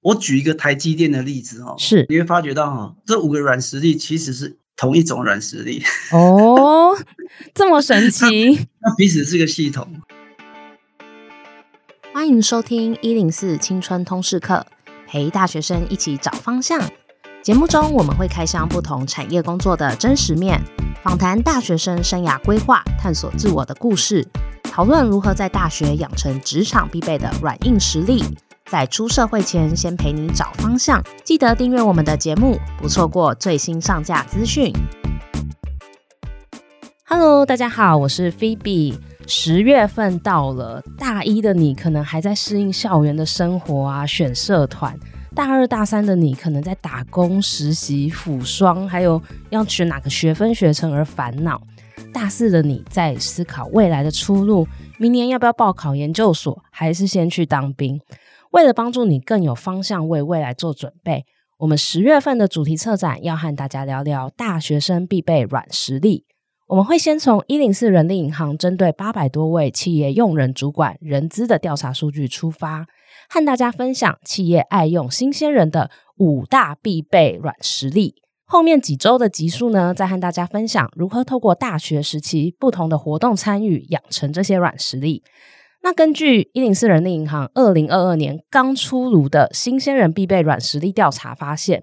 我举一个台积电的例子哈，是你会发觉到哈，这五个软实力其实是同一种软实力 哦，这么神奇，那彼此是个系统。欢迎收听一零四青春通识课，陪大学生一起找方向。节目中我们会开箱不同产业工作的真实面，访谈大学生生涯规划、探索自我的故事，讨论如何在大学养成职场必备的软硬实力，在出社会前先陪你找方向。记得订阅我们的节目，不错过最新上架资讯。Hello，大家好，我是 Phoebe。十月份到了，大一的你可能还在适应校园的生活啊，选社团；大二、大三的你可能在打工、实习、辅双，还有要选哪个学分学程而烦恼；大四的你在思考未来的出路，明年要不要报考研究所，还是先去当兵？为了帮助你更有方向，为未来做准备，我们十月份的主题策展要和大家聊聊大学生必备软实力。我们会先从一零四人力银行针对八百多位企业用人主管人资的调查数据出发，和大家分享企业爱用新鲜人的五大必备软实力。后面几周的集数呢，再和大家分享如何透过大学时期不同的活动参与，养成这些软实力。那根据一零四人力银行二零二二年刚出炉的新鲜人必备软实力调查发现，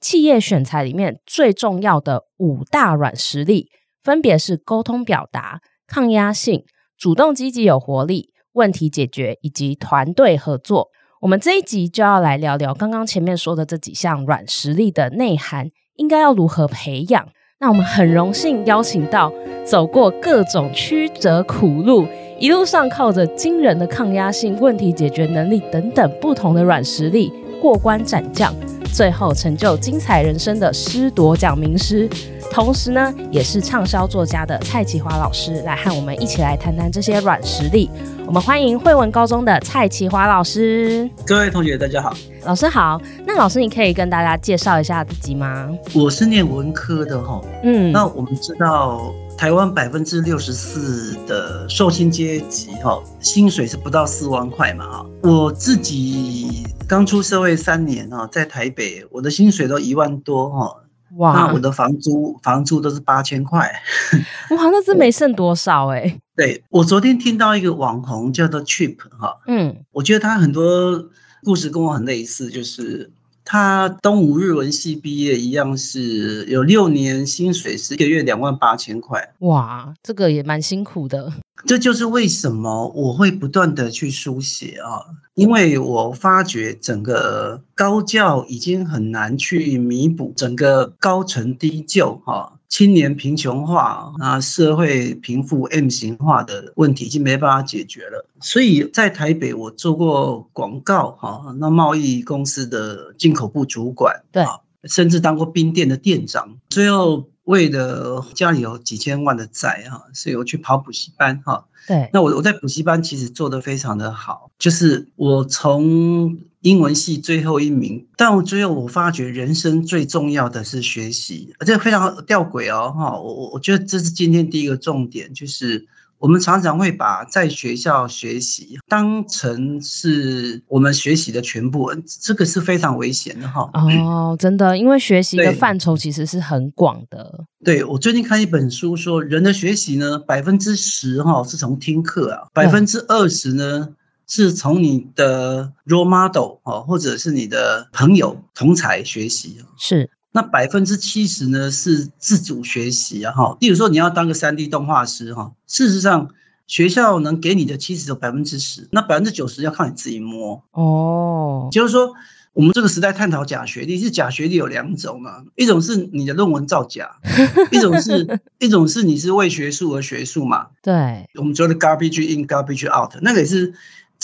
企业选才里面最重要的五大软实力。分别是沟通表达、抗压性、主动积极有活力、问题解决以及团队合作。我们这一集就要来聊聊刚刚前面说的这几项软实力的内涵，应该要如何培养。那我们很荣幸邀请到走过各种曲折苦路，一路上靠着惊人的抗压性、问题解决能力等等不同的软实力过关斩将，最后成就精彩人生的师铎奖名师。同时呢，也是畅销作家的蔡启华老师来和我们一起来谈谈这些软实力。我们欢迎惠文高中的蔡启华老师。各位同学，大家好。老师好。那老师，你可以跟大家介绍一下自己吗？我是念文科的哈。嗯。那我们知道，台湾百分之六十四的受薪阶级哈，薪水是不到四万块嘛哈。我自己刚出社会三年啊，在台北，我的薪水都一万多哈。哇，那我的房租房租都是八千块，哇，那真没剩多少哎、欸。对，我昨天听到一个网红叫做 Chip 哈，嗯，我觉得他很多故事跟我很类似，就是他东吴日文系毕业一样，是有六年薪水是一个月两万八千块。哇，这个也蛮辛苦的。这就是为什么我会不断的去书写啊，因为我发觉整个高教已经很难去弥补整个高层低就哈，青年贫穷化啊，社会贫富 M 型化的问题已经没办法解决了。所以在台北我做过广告哈，那贸易公司的进口部主管，对，甚至当过冰店的店长，最后。为了家里有几千万的债哈，所以我去跑补习班哈。对，那我我在补习班其实做得非常的好，就是我从英文系最后一名，但我最后我发觉人生最重要的是学习，而且非常吊诡哦哈。我我我觉得这是今天第一个重点，就是。我们常常会把在学校学习当成是我们学习的全部，这个是非常危险的哈。哦，真的，因为学习的范畴其实是很广的。对，对，我最近看一本书说，人的学习呢，百分之十哈是从听课啊，百分之二十呢是从你的 role model 哦，或者是你的朋友同才学习。是。那百分之七十呢是自主学习啊，哈，例如说你要当个三 D 动画师哈，事实上学校能给你的其实有百分之十，那百分之九十要靠你自己摸哦。就是说我们这个时代探讨假学历，是假学历有两种嘛，一种是你的论文造假，一种是一种是你是为学术而学术嘛。对，我们说的 garbage in garbage out，那个也是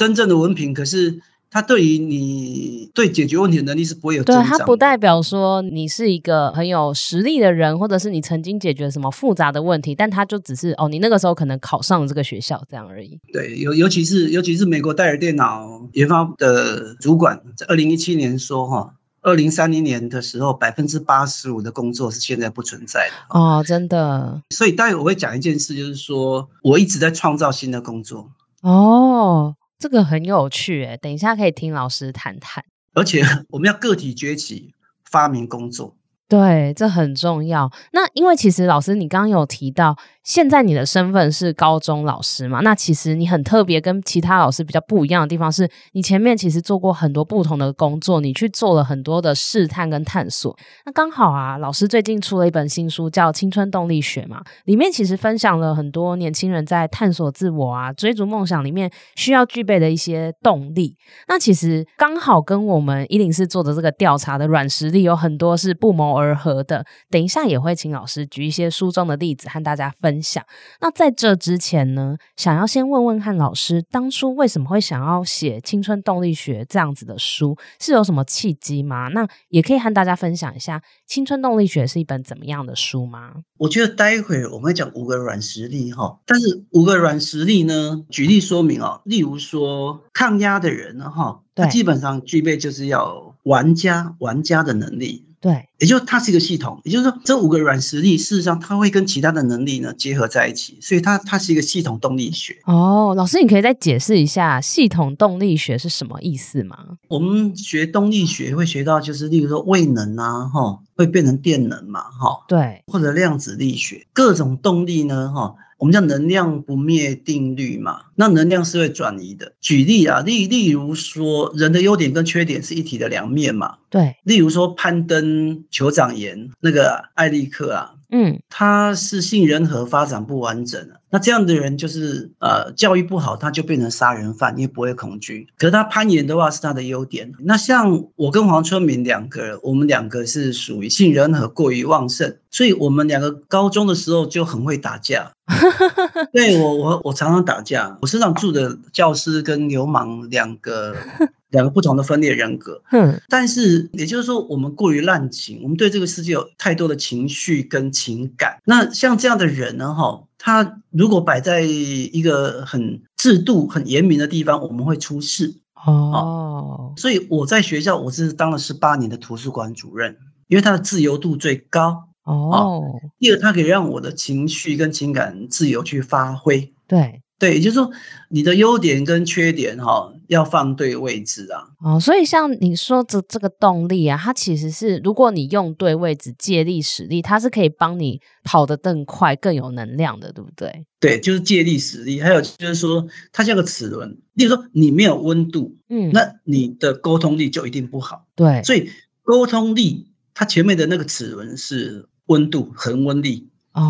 真正的文凭，可是。它对于你对解决问题的能力是不会有。对，它不代表说你是一个很有实力的人，或者是你曾经解决什么复杂的问题，但它就只是哦，你那个时候可能考上了这个学校这样而已。对，尤尤其是尤其是美国戴尔电脑研发的主管在二零一七年说哈，二零三零年的时候百分之八十五的工作是现在不存在的。哦，真的。所以待会我会讲一件事，就是说我一直在创造新的工作。哦。这个很有趣诶，等一下可以听老师谈谈。而且 我们要个体崛起，发明工作。对，这很重要。那因为其实老师，你刚刚有提到，现在你的身份是高中老师嘛？那其实你很特别，跟其他老师比较不一样的地方是，你前面其实做过很多不同的工作，你去做了很多的试探跟探索。那刚好啊，老师最近出了一本新书，叫《青春动力学》嘛，里面其实分享了很多年轻人在探索自我啊、追逐梦想里面需要具备的一些动力。那其实刚好跟我们一零四做的这个调查的软实力有很多是不谋而合的。等一下也会请老师举一些书中的例子和大家分享享。那在这之前呢，想要先问问看老师，当初为什么会想要写《青春动力学》这样子的书，是有什么契机吗？那也可以和大家分享一下，《青春动力学》是一本怎么样的书吗？我觉得待会我们会讲五个软实力哈，但是五个软实力呢，举例说明哦，例如说抗压的人呢哈，他基本上具备就是要玩家玩家的能力。对，也就是它是一个系统，也就是说，这五个软实力事实上它会跟其他的能力呢结合在一起，所以它它是一个系统动力学。哦，老师，你可以再解释一下系统动力学是什么意思吗？我们学动力学会学到，就是例如说位能啊，哈，会变成电能嘛，哈，对，或者量子力学，各种动力呢，哈。我们叫能量不灭定律嘛，那能量是会转移的。举例啊，例例如说，人的优点跟缺点是一体的两面嘛。对，例如说攀登酋长岩那个艾利克啊。嗯，他是杏仁核发展不完整，那这样的人就是呃教育不好，他就变成杀人犯，因为不会恐惧。可是他攀岩的话是他的优点。那像我跟黄春明两个人，我们两个是属于杏仁核过于旺盛，所以我们两个高中的时候就很会打架。对，我我我常常打架，我身上住的教师跟流氓两个。两个不同的分裂人格，嗯，但是也就是说，我们过于滥情，我们对这个世界有太多的情绪跟情感。那像这样的人呢，哈，他如果摆在一个很制度很严明的地方，我们会出事哦。所以我在学校我是当了十八年的图书馆主任，因为他的自由度最高哦。第二，它可以让我的情绪跟情感自由去发挥。对。对，也就是说，你的优点跟缺点哈，要放对位置啊。哦，所以像你说的这个动力啊，它其实是如果你用对位置，借力使力，它是可以帮你跑得更快、更有能量的，对不对？对，就是借力使力。还有就是说，它像个齿轮，例如说你没有温度，嗯，那你的沟通力就一定不好。对，所以沟通力它前面的那个齿轮是温度、恒温力。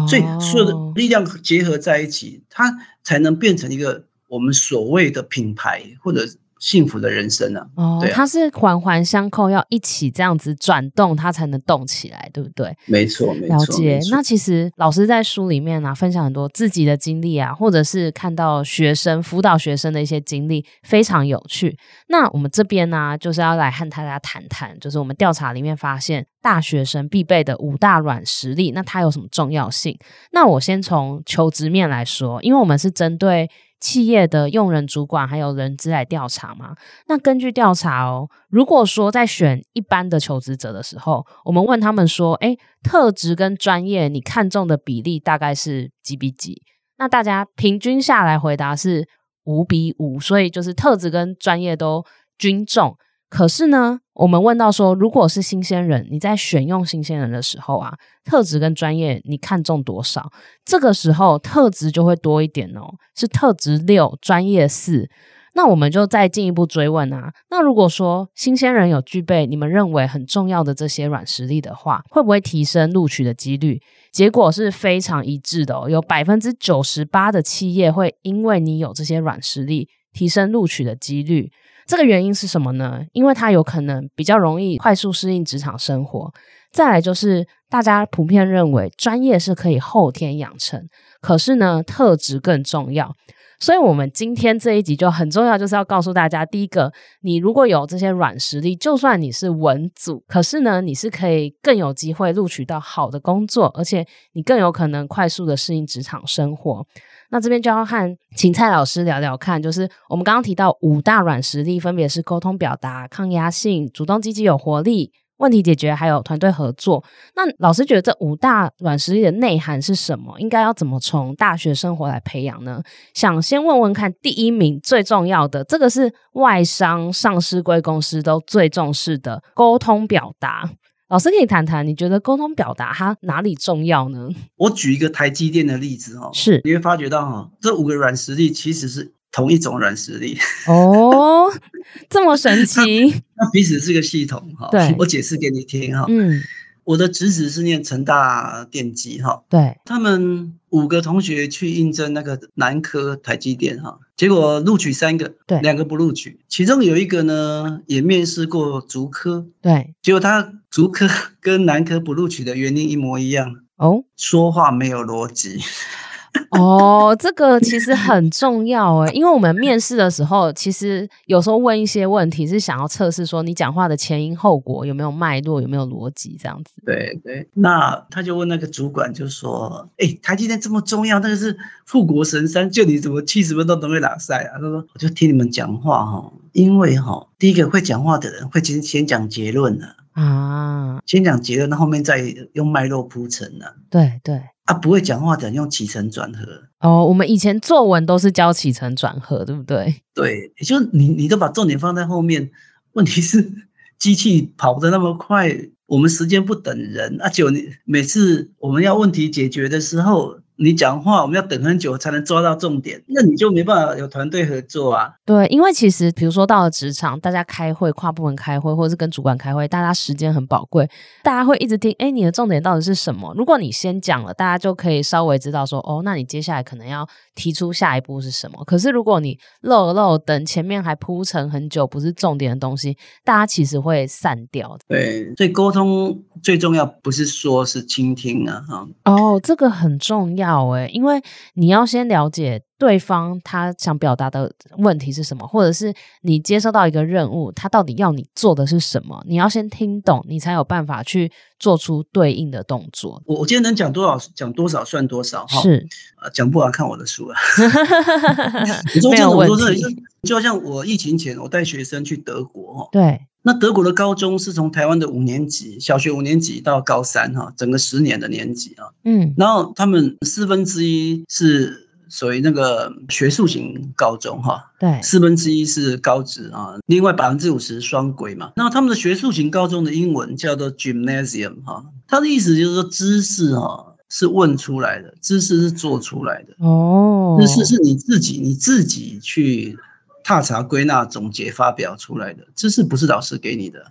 所以所有的力量结合在一起，它才能变成一个我们所谓的品牌或者幸福的人生呢、啊？哦，对、啊，它是环环相扣，要一起这样子转动，它才能动起来，对不对？没错，没错。了解。那其实老师在书里面呢、啊，分享很多自己的经历啊，或者是看到学生辅导学生的一些经历，非常有趣。那我们这边呢、啊，就是要来和大家谈谈，就是我们调查里面发现大学生必备的五大软实力，那它有什么重要性？那我先从求职面来说，因为我们是针对。企业的用人主管还有人资来调查嘛？那根据调查哦，如果说在选一般的求职者的时候，我们问他们说，诶，特质跟专业你看中的比例大概是几比几？那大家平均下来回答是五比五，所以就是特质跟专业都均重。可是呢，我们问到说，如果是新鲜人，你在选用新鲜人的时候啊，特质跟专业你看重多少？这个时候特质就会多一点哦，是特质六，专业四。那我们就再进一步追问啊，那如果说新鲜人有具备你们认为很重要的这些软实力的话，会不会提升录取的几率？结果是非常一致的哦，有百分之九十八的企业会因为你有这些软实力，提升录取的几率。这个原因是什么呢？因为他有可能比较容易快速适应职场生活。再来就是大家普遍认为专业是可以后天养成，可是呢，特质更重要。所以，我们今天这一集就很重要，就是要告诉大家：第一个，你如果有这些软实力，就算你是文组，可是呢，你是可以更有机会录取到好的工作，而且你更有可能快速的适应职场生活。那这边就要和芹菜老师聊聊看，就是我们刚刚提到五大软实力，分别是沟通表达、抗压性、主动积极有活力、问题解决，还有团队合作。那老师觉得这五大软实力的内涵是什么？应该要怎么从大学生活来培养呢？想先问问看，第一名最重要的，这个是外商上市柜公司都最重视的沟通表达。老师可以谈谈，你觉得沟通表达它哪里重要呢？我举一个台积电的例子哈，是你会发觉到哈，这五个软实力其实是同一种软实力哦，这么神奇，那彼此是个系统哈。对，我解释给你听哈。嗯。我的侄子是念成大电机哈，对，他们五个同学去应征那个南科台积电哈，结果录取三个，对，两个不录取，其中有一个呢也面试过竹科，对，结果他竹科跟南科不录取的原因一模一样哦，说话没有逻辑。哦，这个其实很重要诶，因为我们面试的时候，其实有时候问一些问题，是想要测试说你讲话的前因后果有没有脉络，有没有逻辑这样子。对对，那他就问那个主管，就说：“哎，台积电这么重要，那个是富国神山，就你怎么七十分钟都会拉赛啊？”他说：“我就听你们讲话哈，因为哈，第一个会讲话的人会先先讲结论的啊，先讲结论，那后面再用脉络铺陈的。”对对。他、啊、不会讲话讲用起承转合哦。我们以前作文都是教起承转合，对不对？对，也就是你，你都把重点放在后面。问题是机器跑得那么快，我们时间不等人。啊，且你每次我们要问题解决的时候。你讲话，我们要等很久才能抓到重点，那你就没办法有团队合作啊。对，因为其实比如说到了职场，大家开会、跨部门开会，或者是跟主管开会，大家时间很宝贵，大家会一直听，哎，你的重点到底是什么？如果你先讲了，大家就可以稍微知道说，哦，那你接下来可能要提出下一步是什么。可是如果你漏了漏，等前面还铺陈很久，不是重点的东西，大家其实会散掉。对，所以沟通最重要不是说，是倾听啊，哈。哦，这个很重要。好诶，因为你要先了解对方他想表达的问题是什么，或者是你接收到一个任务，他到底要你做的是什么，你要先听懂，你才有办法去做出对应的动作。我我今天能讲多少，讲多少算多少哈。是，呃，讲不完看我的书啊。没有问题。就好像我疫情前，我带学生去德国，对。那德国的高中是从台湾的五年级，小学五年级到高三哈，整个十年的年级啊，嗯，然后他们四分之一是属于那个学术型高中哈，对，四分之一是高职啊，另外百分之五十双轨嘛。那他们的学术型高中的英文叫做 gymnasium 哈，它的意思就是说知识哈是问出来的，知识是做出来的。哦，知识是你自己你自己去。踏查、归纳、总结、发表出来的知识不是老师给你的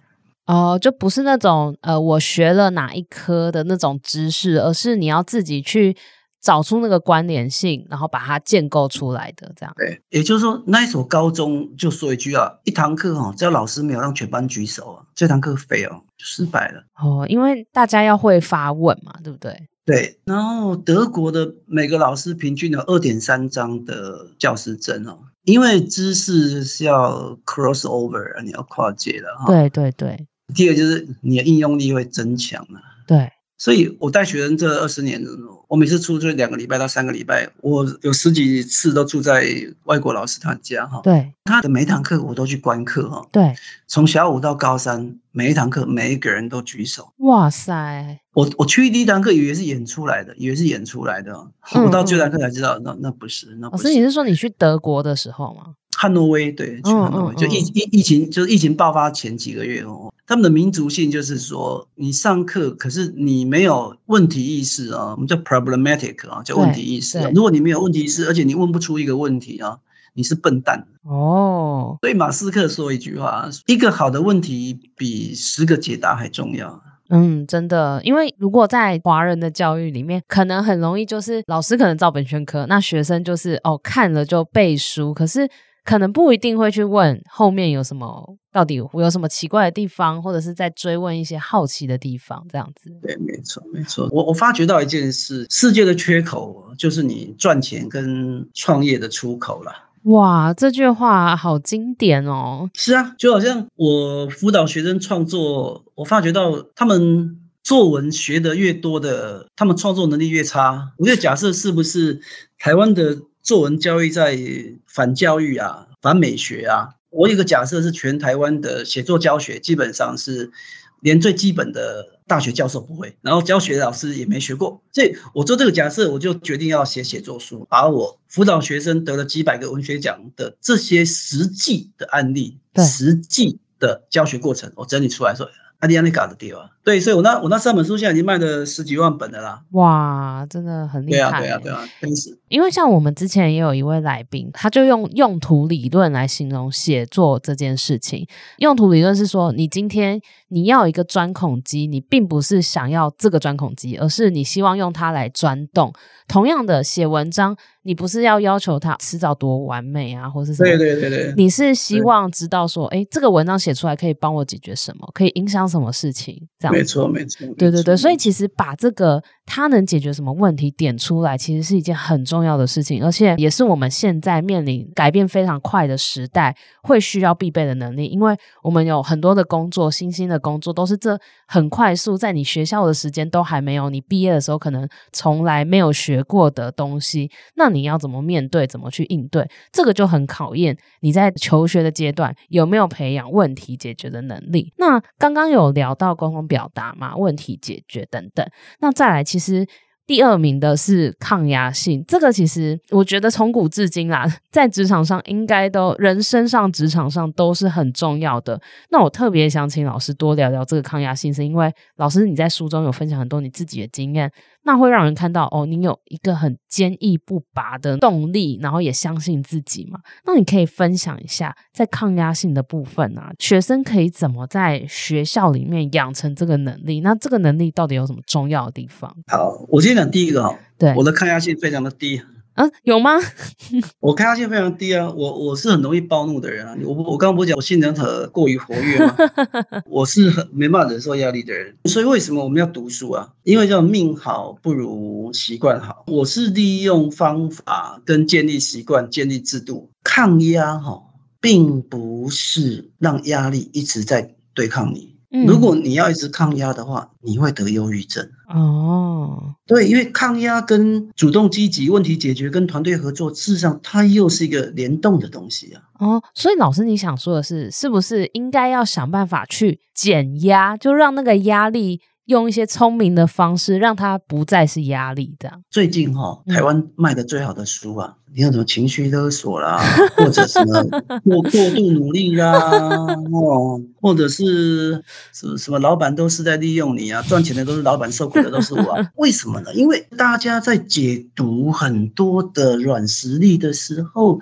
哦，就不是那种呃，我学了哪一科的那种知识，而是你要自己去找出那个关联性，然后把它建构出来的这样。对，也就是说，那一所高中就说一句啊，一堂课哦，只要老师没有让全班举手啊，这堂课废哦，就失败了哦，因为大家要会发问嘛，对不对？对，然后德国的每个老师平均有二点三张的教师证哦。因为知识是要 cross over，你要跨界的哈。对对对。第二就是你的应用力会增强啊。对。所以我带学生这二十年，我每次出去两个礼拜到三个礼拜，我有十几次都住在外国老师他家哈。对。他的每一堂课我都去观课哈。对。从小五到高三，每一堂课每一个人都举手。哇塞！我我去第一堂课以为是演出来的，以为是演出来的。嗯、我到这堂课才知道，那那不是，那不是。老师，你是说你去德国的时候吗？汉诺威，对，去汉诺威，就疫疫疫情，就是疫情爆发前几个月哦。他们的民族性就是说，你上课可是你没有问题意识啊，我们叫 problematic 啊，叫问题意识。如果你没有问题意识，而且你问不出一个问题啊，你是笨蛋哦。所以马斯克说一句话：一个好的问题比十个解答还重要。嗯，真的，因为如果在华人的教育里面，可能很容易就是老师可能照本宣科，那学生就是哦看了就背书，可是。可能不一定会去问后面有什么，到底有什么奇怪的地方，或者是在追问一些好奇的地方，这样子。对，没错，没错。我我发觉到一件事，世界的缺口就是你赚钱跟创业的出口了。哇，这句话好经典哦。是啊，就好像我辅导学生创作，我发觉到他们作文学得越多的，他们创作能力越差。我觉得假设是不是台湾的？作文教育在反教育啊，反美学啊。我有个假设是，全台湾的写作教学基本上是连最基本的大学教授不会，然后教学老师也没学过，所以我做这个假设，我就决定要写写作书，把我辅导学生得了几百个文学奖的这些实际的案例，实际的教学过程，我整理出来说。阿迪安尼卡的地方，对，所以我那我那三本书现在已经卖了十几万本的啦。哇，真的很厉害。对啊，对啊，对啊，真是。因为像我们之前也有一位来宾，他就用用途理论来形容写作这件事情。用途理论是说，你今天你要一个钻孔机，你并不是想要这个钻孔机，而是你希望用它来钻洞。同样的，写文章。你不是要要求他迟早多完美啊，或是什么？对对对对。你是希望知道说，哎，这个文章写出来可以帮我解决什么，可以影响什么事情？这样。没错没错。对对对，所以其实把这个他能解决什么问题点出来，其实是一件很重要的事情，而且也是我们现在面临改变非常快的时代会需要必备的能力，因为我们有很多的工作，新兴的工作都是这很快速，在你学校的时间都还没有，你毕业的时候可能从来没有学过的东西，那你。要怎么面对，怎么去应对，这个就很考验你在求学的阶段有没有培养问题解决的能力。那刚刚有聊到沟通表达嘛，问题解决等等。那再来，其实。第二名的是抗压性，这个其实我觉得从古至今啦，在职场上应该都人生上职场上都是很重要的。那我特别想请老师多聊聊这个抗压性，是因为老师你在书中有分享很多你自己的经验，那会让人看到哦，你有一个很坚毅不拔的动力，然后也相信自己嘛。那你可以分享一下在抗压性的部分啊，学生可以怎么在学校里面养成这个能力？那这个能力到底有什么重要的地方？好，我先。第一个哈，对，我的抗压性非常的低，啊，有吗？我抗压性非常低啊，我我是很容易暴怒的人啊，我我刚刚不是讲我性能很过于活跃吗？我是很没办法忍受压力的人，所以为什么我们要读书啊？因为叫命好不如习惯好，我是利用方法跟建立习惯、建立制度，抗压哈，并不是让压力一直在对抗你。如果你要一直抗压的话，你会得忧郁症。哦，对，因为抗压跟主动积极、问题解决跟团队合作，事实上它又是一个联动的东西啊。哦，所以老师你想说的是，是不是应该要想办法去减压，就让那个压力？用一些聪明的方式，让它不再是压力。这样，最近哈、哦，台湾卖的最好的书啊，嗯、你看什么情绪勒索啦，或者什么过过度努力啦，哦，或者是什么什么老板都是在利用你啊，赚钱的都是老板，受苦的都是我。为什么呢？因为大家在解读很多的软实力的时候，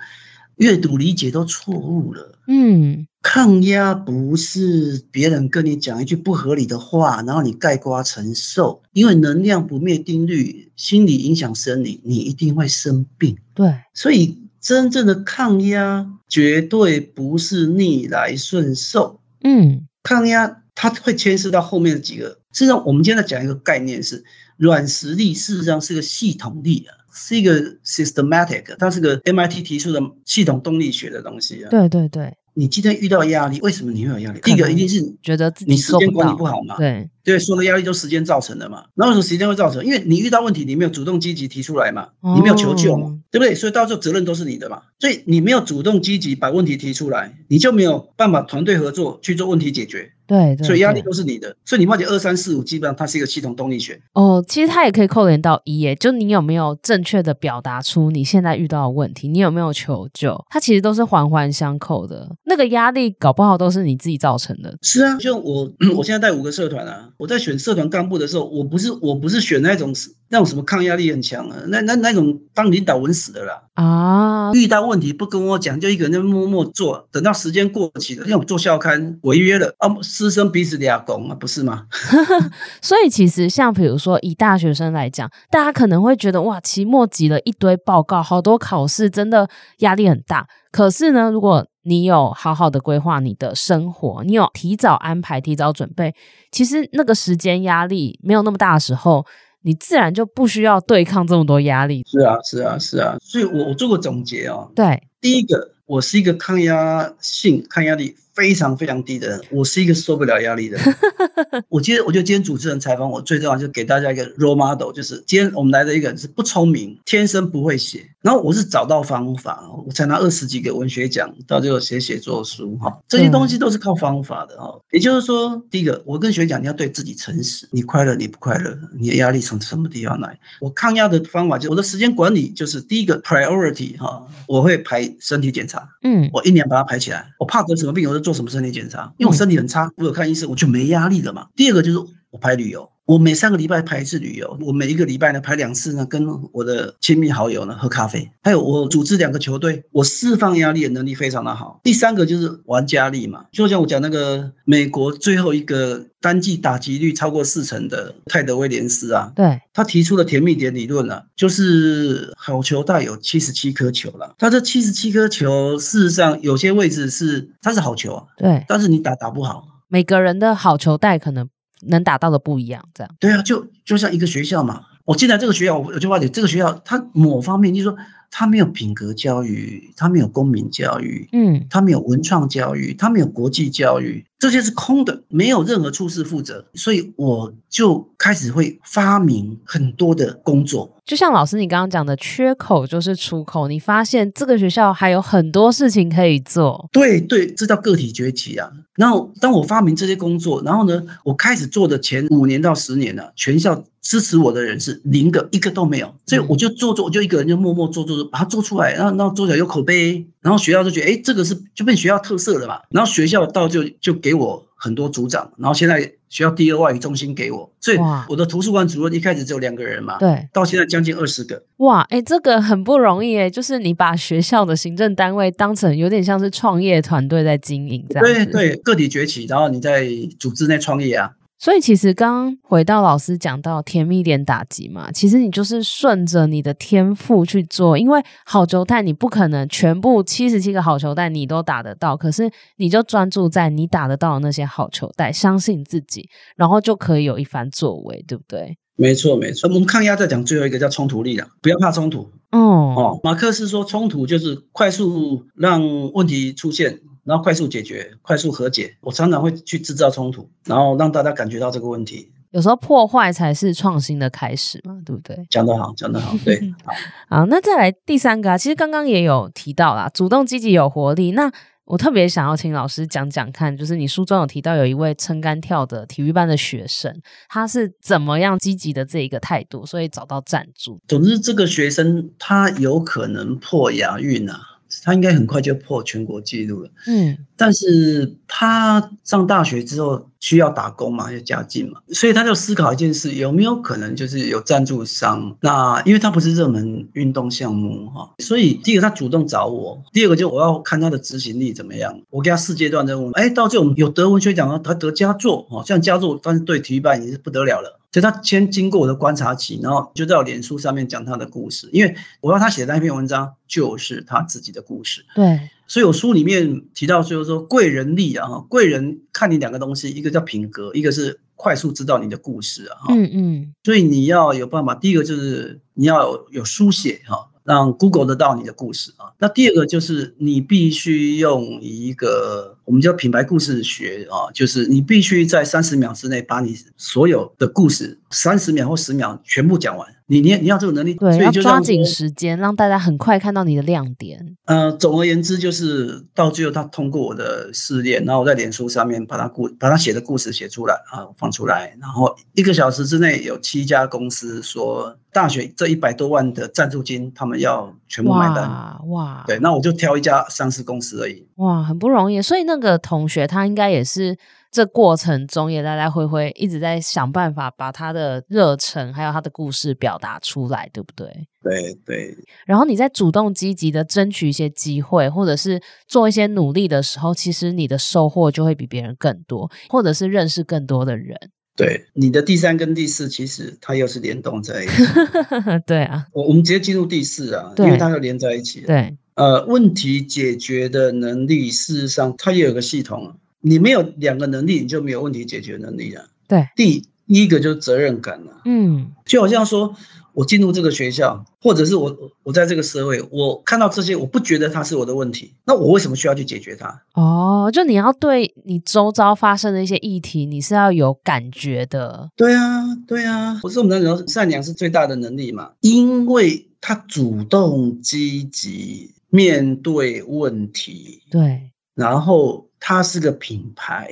阅读理解都错误了。嗯。抗压不是别人跟你讲一句不合理的话，然后你盖瓜承受，因为能量不灭定律，心理影响生理，你一定会生病。对，所以真正的抗压绝对不是逆来顺受。嗯，抗压它会牵涉到后面的几个。事实上，我们今天在讲一个概念是软实力，事实上是个系统力啊，是一个 systematic，它是个 MIT 提出的系统动力学的东西啊。对对对。你今天遇到压力，为什么你会有压力？第一个一定是觉得自己你时间管理不好嘛？对对，所有的压力都时间造成的嘛。那为什么时间会造成？因为你遇到问题，你没有主动积极提出来嘛，你没有求救嘛，哦、对不对？所以到时候责任都是你的嘛。所以你没有主动积极把问题提出来，你就没有办法团队合作去做问题解决。对，对，所以压力都是你的，所以你发觉二三四五，基本上它是一个系统动力学。哦，其实它也可以扣连到一耶，就你有没有正确的表达出你现在遇到的问题，你有没有求救，它其实都是环环相扣的。那个压力搞不好都是你自己造成的。是啊，就我 我现在带五个社团啊，我在选社团干部的时候，我不是我不是选那种那种什么抗压力很强啊，那那那种当领导稳死的啦。啊，遇到问题不跟我讲，就一个人在默默做，等到时间过期了，因为我做校刊违约了啊。师生彼此俩拱啊，不是吗？所以其实像比如说以大学生来讲，大家可能会觉得哇，期末挤了一堆报告，好多考试，真的压力很大。可是呢，如果你有好好的规划你的生活，你有提早安排、提早准备，其实那个时间压力没有那么大的时候，你自然就不需要对抗这么多压力。是啊，是啊，是啊。所以我我做过总结哦。对，第一个，我是一个抗压性、抗压力。非常非常低的人。我是一个受不了压力的人。我今天我觉得今天主持人采访我最重要就是给大家一个 role model，就是今天我们来的一个人是不聪明，天生不会写。然后我是找到方法，我才拿二十几个文学奖，到最后写写作书哈。这些东西都是靠方法的哈。也就是说，第一个，我跟学长讲，你要对自己诚实。你快乐，你不快乐，你的压力从什么地方来？我抗压的方法就是我的时间管理，就是第一个 priority 哈，我会排身体检查，嗯，我一年把它排起来。我怕得什么病，我就做什么身体检查，因为我身体很差，我有看医生，我就没压力了嘛。第二个就是我拍旅游。我每三个礼拜排一次旅游，我每一个礼拜呢排两次呢，跟我的亲密好友呢喝咖啡。还有我组织两个球队，我释放压力的能力非常的好。第三个就是玩家力嘛，就像我讲那个美国最后一个单季打击率超过四成的泰德威廉斯啊，对，他提出的甜蜜点理论啊，就是好球带有七十七颗球了。他这七十七颗球，事实上有些位置是他是好球啊，对，但是你打打不好，每个人的好球带可能。能达到的不一样，这样对啊，就就像一个学校嘛，我进来这个学校，我就发觉这个学校它某方面就是说。他没有品格教育，他没有公民教育，嗯，他没有文创教育，他没有国际教育，这些是空的，没有任何处事负责，所以我就开始会发明很多的工作。就像老师你刚刚讲的，缺口就是出口。你发现这个学校还有很多事情可以做。对对，这叫个体崛起啊。然后当我发明这些工作，然后呢，我开始做的前五年到十年呢，全校。支持我的人是零个，一个都没有，所以我就做做，我就一个人就默默做做做，把它做出来，然后然后做起来有口碑，然后学校就觉得，哎，这个是就变学校特色了嘛，然后学校到就就给我很多组长，然后现在学校第二外语中心给我，所以我的图书馆主任一开始只有两个人嘛，对，到现在将近二十个，哇，哎，这个很不容易哎，就是你把学校的行政单位当成有点像是创业团队在经营这样，对对，个体崛起，然后你在组织内创业啊。所以其实刚刚回到老师讲到甜蜜点打击嘛，其实你就是顺着你的天赋去做，因为好球带你不可能全部七十七个好球带你都打得到，可是你就专注在你打得到的那些好球带，相信自己，然后就可以有一番作为，对不对？没错，没错。我们抗压在讲最后一个叫冲突力量，不要怕冲突。哦哦，马克思说冲突就是快速让问题出现。然后快速解决，快速和解。我常常会去制造冲突，然后让大家感觉到这个问题。有时候破坏才是创新的开始嘛，对不对？讲得好，讲得好，对。好，那再来第三个啊，其实刚刚也有提到啦，主动积极有活力。那我特别想要请老师讲讲看，就是你书中有提到有一位撑杆跳的体育班的学生，他是怎么样积极的这一个态度，所以找到赞助。总之，这个学生他有可能破亚运啊。他应该很快就破全国纪录了，嗯，但是他上大学之后需要打工嘛，要家境嘛，所以他就思考一件事，有没有可能就是有赞助商？那因为他不是热门运动项目哈，所以第一个他主动找我，第二个就我要看他的执行力怎么样。我给他四阶段任务，哎，到这种有得文学奖啊，他得佳作哦，像佳作，但是对体育班也是不得了了。所以他先经过我的观察期，然后就在我脸书上面讲他的故事，因为我要他写的那篇文章就是他自己的故事。对，所以我书里面提到，就是说贵人力啊，贵人看你两个东西，一个叫品格，一个是快速知道你的故事啊。嗯嗯。所以你要有办法，第一个就是你要有，有书写哈。让 Google 得到你的故事啊，那第二个就是你必须用一个我们叫品牌故事学啊，就是你必须在三十秒之内把你所有的故事三十秒或十秒全部讲完。你你你要这种能力，对，要抓紧时间，让大家很快看到你的亮点。呃，总而言之，就是到最后他通过我的试炼，然后我在脸书上面把他故把他写的故事写出来啊，放出来，然后一个小时之内有七家公司说大学这一百多万的赞助金，他们要全部买单。哇，哇，对，那我就挑一家上市公司而已。哇，很不容易。所以那个同学他应该也是。这过程中也来来回回一直在想办法把他的热忱还有他的故事表达出来，对不对？对对。然后你在主动积极的争取一些机会，或者是做一些努力的时候，其实你的收获就会比别人更多，或者是认识更多的人。对，你的第三跟第四其实它又是联动在一起。对啊，我我们直接进入第四啊，因为它又连在一起。对，呃，问题解决的能力，事实上它也有个系统。你没有两个能力，你就没有问题解决能力了。对，第一个就是责任感了。嗯，就好像说。我进入这个学校，或者是我我在这个社会，我看到这些，我不觉得它是我的问题，那我为什么需要去解决它？哦，就你要对你周遭发生的一些议题，你是要有感觉的。对啊，对啊，不是我们讲善良是最大的能力嘛？因为他主动积极面对问题，对，然后它是个品牌，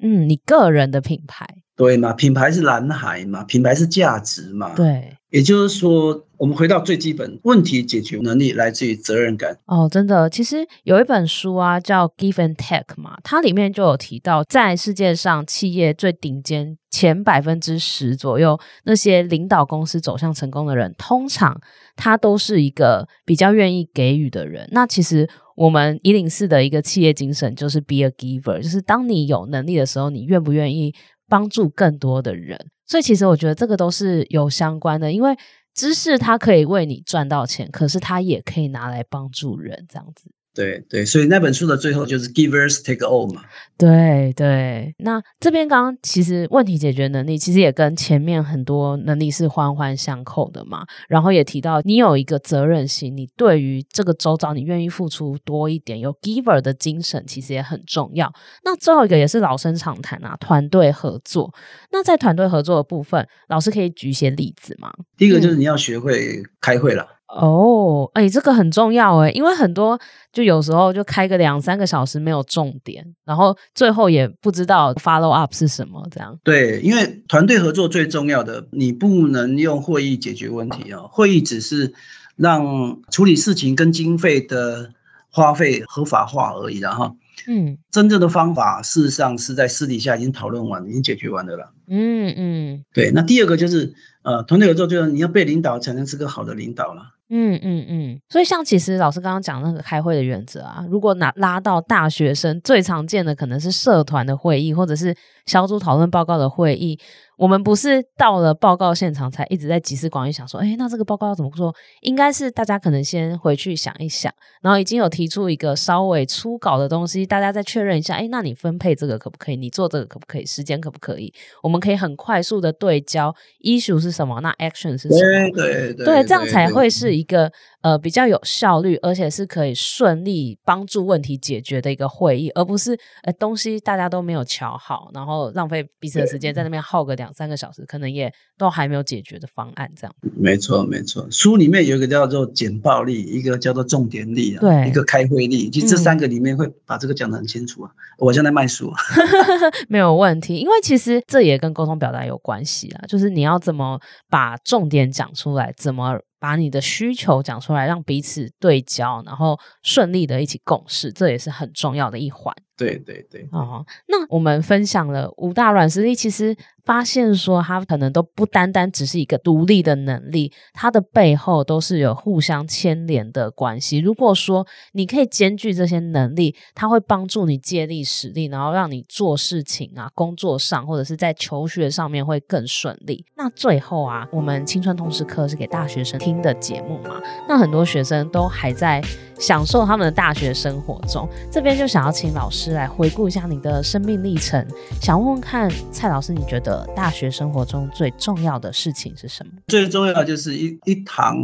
嗯，你个人的品牌。对嘛，品牌是蓝海嘛，品牌是价值嘛。对，也就是说，我们回到最基本问题解决能力来自于责任感。哦，真的，其实有一本书啊，叫《Give and Take》嘛，它里面就有提到，在世界上企业最顶尖前百分之十左右，那些领导公司走向成功的人，通常他都是一个比较愿意给予的人。那其实我们一零四的一个企业精神就是 Be a Giver，就是当你有能力的时候，你愿不愿意？帮助更多的人，所以其实我觉得这个都是有相关的，因为知识它可以为你赚到钱，可是它也可以拿来帮助人，这样子。对对，所以那本书的最后就是 givers take all 嘛。对对，那这边刚刚其实问题解决能力其实也跟前面很多能力是环环相扣的嘛。然后也提到你有一个责任心，你对于这个周遭你愿意付出多一点，有 giver 的精神其实也很重要。那最后一个也是老生常谈啊，团队合作。那在团队合作的部分，老师可以举一些例子吗？第一个就是你要学会开会了。嗯哦，哎，这个很重要哎，因为很多就有时候就开个两三个小时没有重点，然后最后也不知道 follow up 是什么这样。对，因为团队合作最重要的，你不能用会议解决问题啊，会议只是让处理事情跟经费的花费合法化而已然后。嗯，真正的方法事实上是在私底下已经讨论完，已经解决完的了。嗯嗯，对。那第二个就是呃，团队合作就是你要被领导才能是个好的领导了。嗯嗯嗯，所以像其实老师刚刚讲那个开会的原则啊，如果拿拉到大学生最常见的可能是社团的会议，或者是小组讨论报告的会议。我们不是到了报告现场才一直在集思广益，想说，哎，那这个报告要怎么做？应该是大家可能先回去想一想，然后已经有提出一个稍微初稿的东西，大家再确认一下，哎，那你分配这个可不可以？你做这个可不可以？时间可不可以？我们可以很快速的对焦，issue 是什么？那 action 是什么？对对对，对，这样才会是一个。呃，比较有效率，而且是可以顺利帮助问题解决的一个会议，而不是呃东西大家都没有瞧好，然后浪费彼此的时间在那边耗个两三个小时，可能也都还没有解决的方案这样。没错没错，书里面有一个叫做简报力，一个叫做重点力啊，对，一个开会力，其实这三个里面会把这个讲得很清楚啊。嗯、我现在卖书，没有问题，因为其实这也跟沟通表达有关系啊，就是你要怎么把重点讲出来，怎么。把你的需求讲出来，让彼此对焦，然后顺利的一起共事，这也是很重要的一环。对对对，哦，那我们分享了五大软实力，其实发现说它可能都不单单只是一个独立的能力，它的背后都是有互相牵连的关系。如果说你可以兼具这些能力，它会帮助你借力使力，然后让你做事情啊、工作上或者是在求学上面会更顺利。那最后啊，我们青春通识课是给大学生听的节目嘛，那很多学生都还在。享受他们的大学生活中，这边就想要请老师来回顾一下你的生命历程。想问问看，蔡老师，你觉得大学生活中最重要的事情是什么？最重要就是一一堂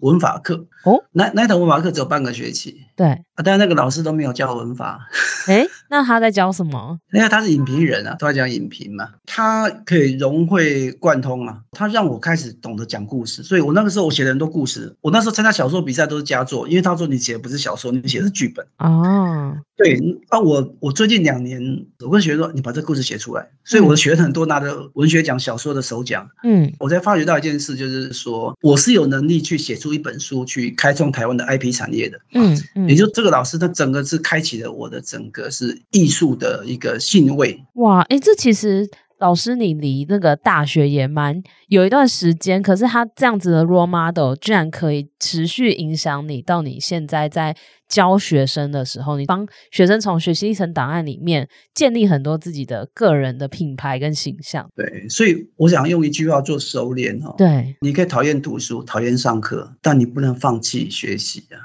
文法课哦。那那一堂文法课只有半个学期。对啊，但是那个老师都没有教文法。哎，那他在教什么？因为他是影评人啊，都在讲影评嘛。他可以融会贯通嘛。他让我开始懂得讲故事，所以我那个时候我写了很多故事。我那时候参加小说比赛都是佳作，因为他说你。写的不是小说，你写的是剧本哦。对啊，我我最近两年，我跟学生说，你把这个故事写出来，所以我的学生很多拿着文学奖、小说的首奖。嗯，我才发觉到一件事，就是说我是有能力去写出一本书，去开创台湾的 IP 产业的。嗯嗯，也就这个老师，他整个是开启了我的整个是艺术的一个兴味。哇，哎，这其实。老师，你离那个大学也蛮有一段时间，可是他这样子的 role model 居然可以持续影响你到你现在在教学生的时候，你帮学生从学习历程档案里面建立很多自己的个人的品牌跟形象。对，所以我想用一句话做收敛哈。对，你可以讨厌读书，讨厌上课，但你不能放弃学习啊。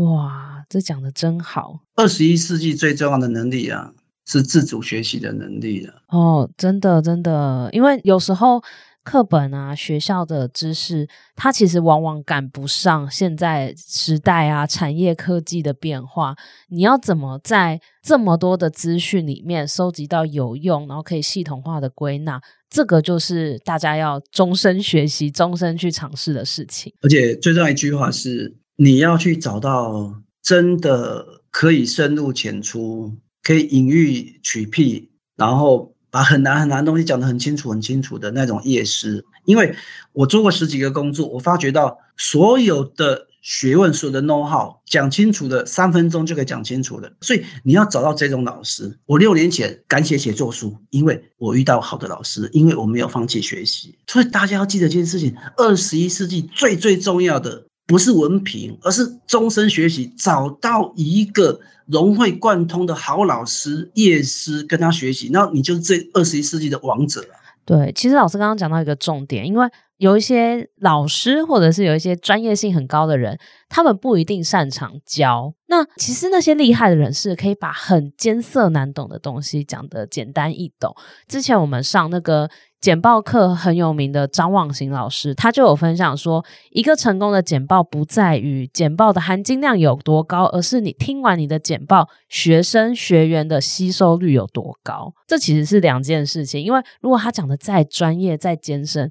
哇，这讲的真好。二十一世纪最重要的能力啊。是自主学习的能力了。哦，真的真的，因为有时候课本啊，学校的知识，它其实往往赶不上现在时代啊，产业科技的变化。你要怎么在这么多的资讯里面收集到有用，然后可以系统化的归纳？这个就是大家要终身学习、终身去尝试的事情。而且最重要一句话是，你要去找到真的可以深入浅出，可以隐喻取癖，然后。把很难很难的东西讲得很清楚很清楚的那种业师，因为我做过十几个工作，我发觉到所有的学问、所有的 know how 讲清楚的三分钟就可以讲清楚的，所以你要找到这种老师。我六年前敢写写作书，因为我遇到好的老师，因为我没有放弃学习。所以大家要记得一件事情：二十一世纪最最重要的不是文凭，而是终身学习，找到一个。融会贯通的好老师、业师跟他学习，那你就是这二十一世纪的王者了。对，其实老师刚刚讲到一个重点，因为有一些老师或者是有一些专业性很高的人，他们不一定擅长教。那其实那些厉害的人士可以把很艰涩难懂的东西讲得简单易懂。之前我们上那个。简报课很有名的张望行老师，他就有分享说，一个成功的简报不在于简报的含金量有多高，而是你听完你的简报，学生学员的吸收率有多高。这其实是两件事情，因为如果他讲的再专业、再艰深，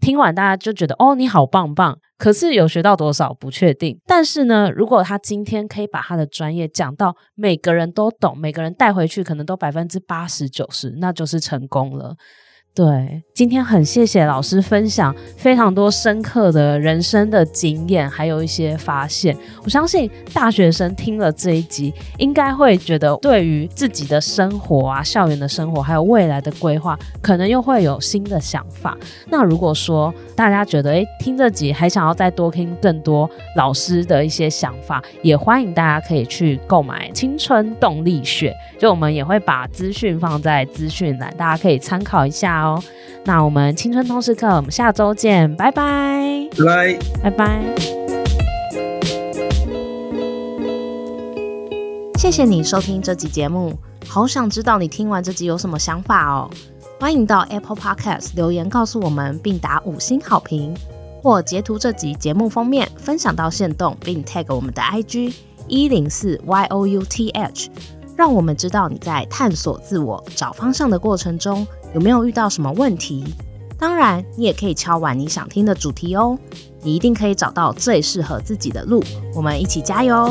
听完大家就觉得哦，你好棒棒，可是有学到多少不确定。但是呢，如果他今天可以把他的专业讲到每个人都懂，每个人带回去可能都百分之八十九十，那就是成功了。对，今天很谢谢老师分享非常多深刻的人生的经验，还有一些发现。我相信大学生听了这一集，应该会觉得对于自己的生活啊、校园的生活，还有未来的规划，可能又会有新的想法。那如果说大家觉得诶，听这集还想要再多听更多老师的一些想法，也欢迎大家可以去购买《青春动力学》，就我们也会把资讯放在资讯栏，大家可以参考一下。好，那我们青春通识课，我们下周见，拜拜，拜拜拜。谢谢你收听这集节目，好想知道你听完这集有什么想法哦。欢迎到 Apple Podcast 留言告诉我们，并打五星好评，或截图这集节目封面分享到线动，并 tag 我们的 IG 一零四 youth，让我们知道你在探索自我、找方向的过程中。有没有遇到什么问题？当然，你也可以敲完你想听的主题哦。你一定可以找到最适合自己的路。我们一起加油！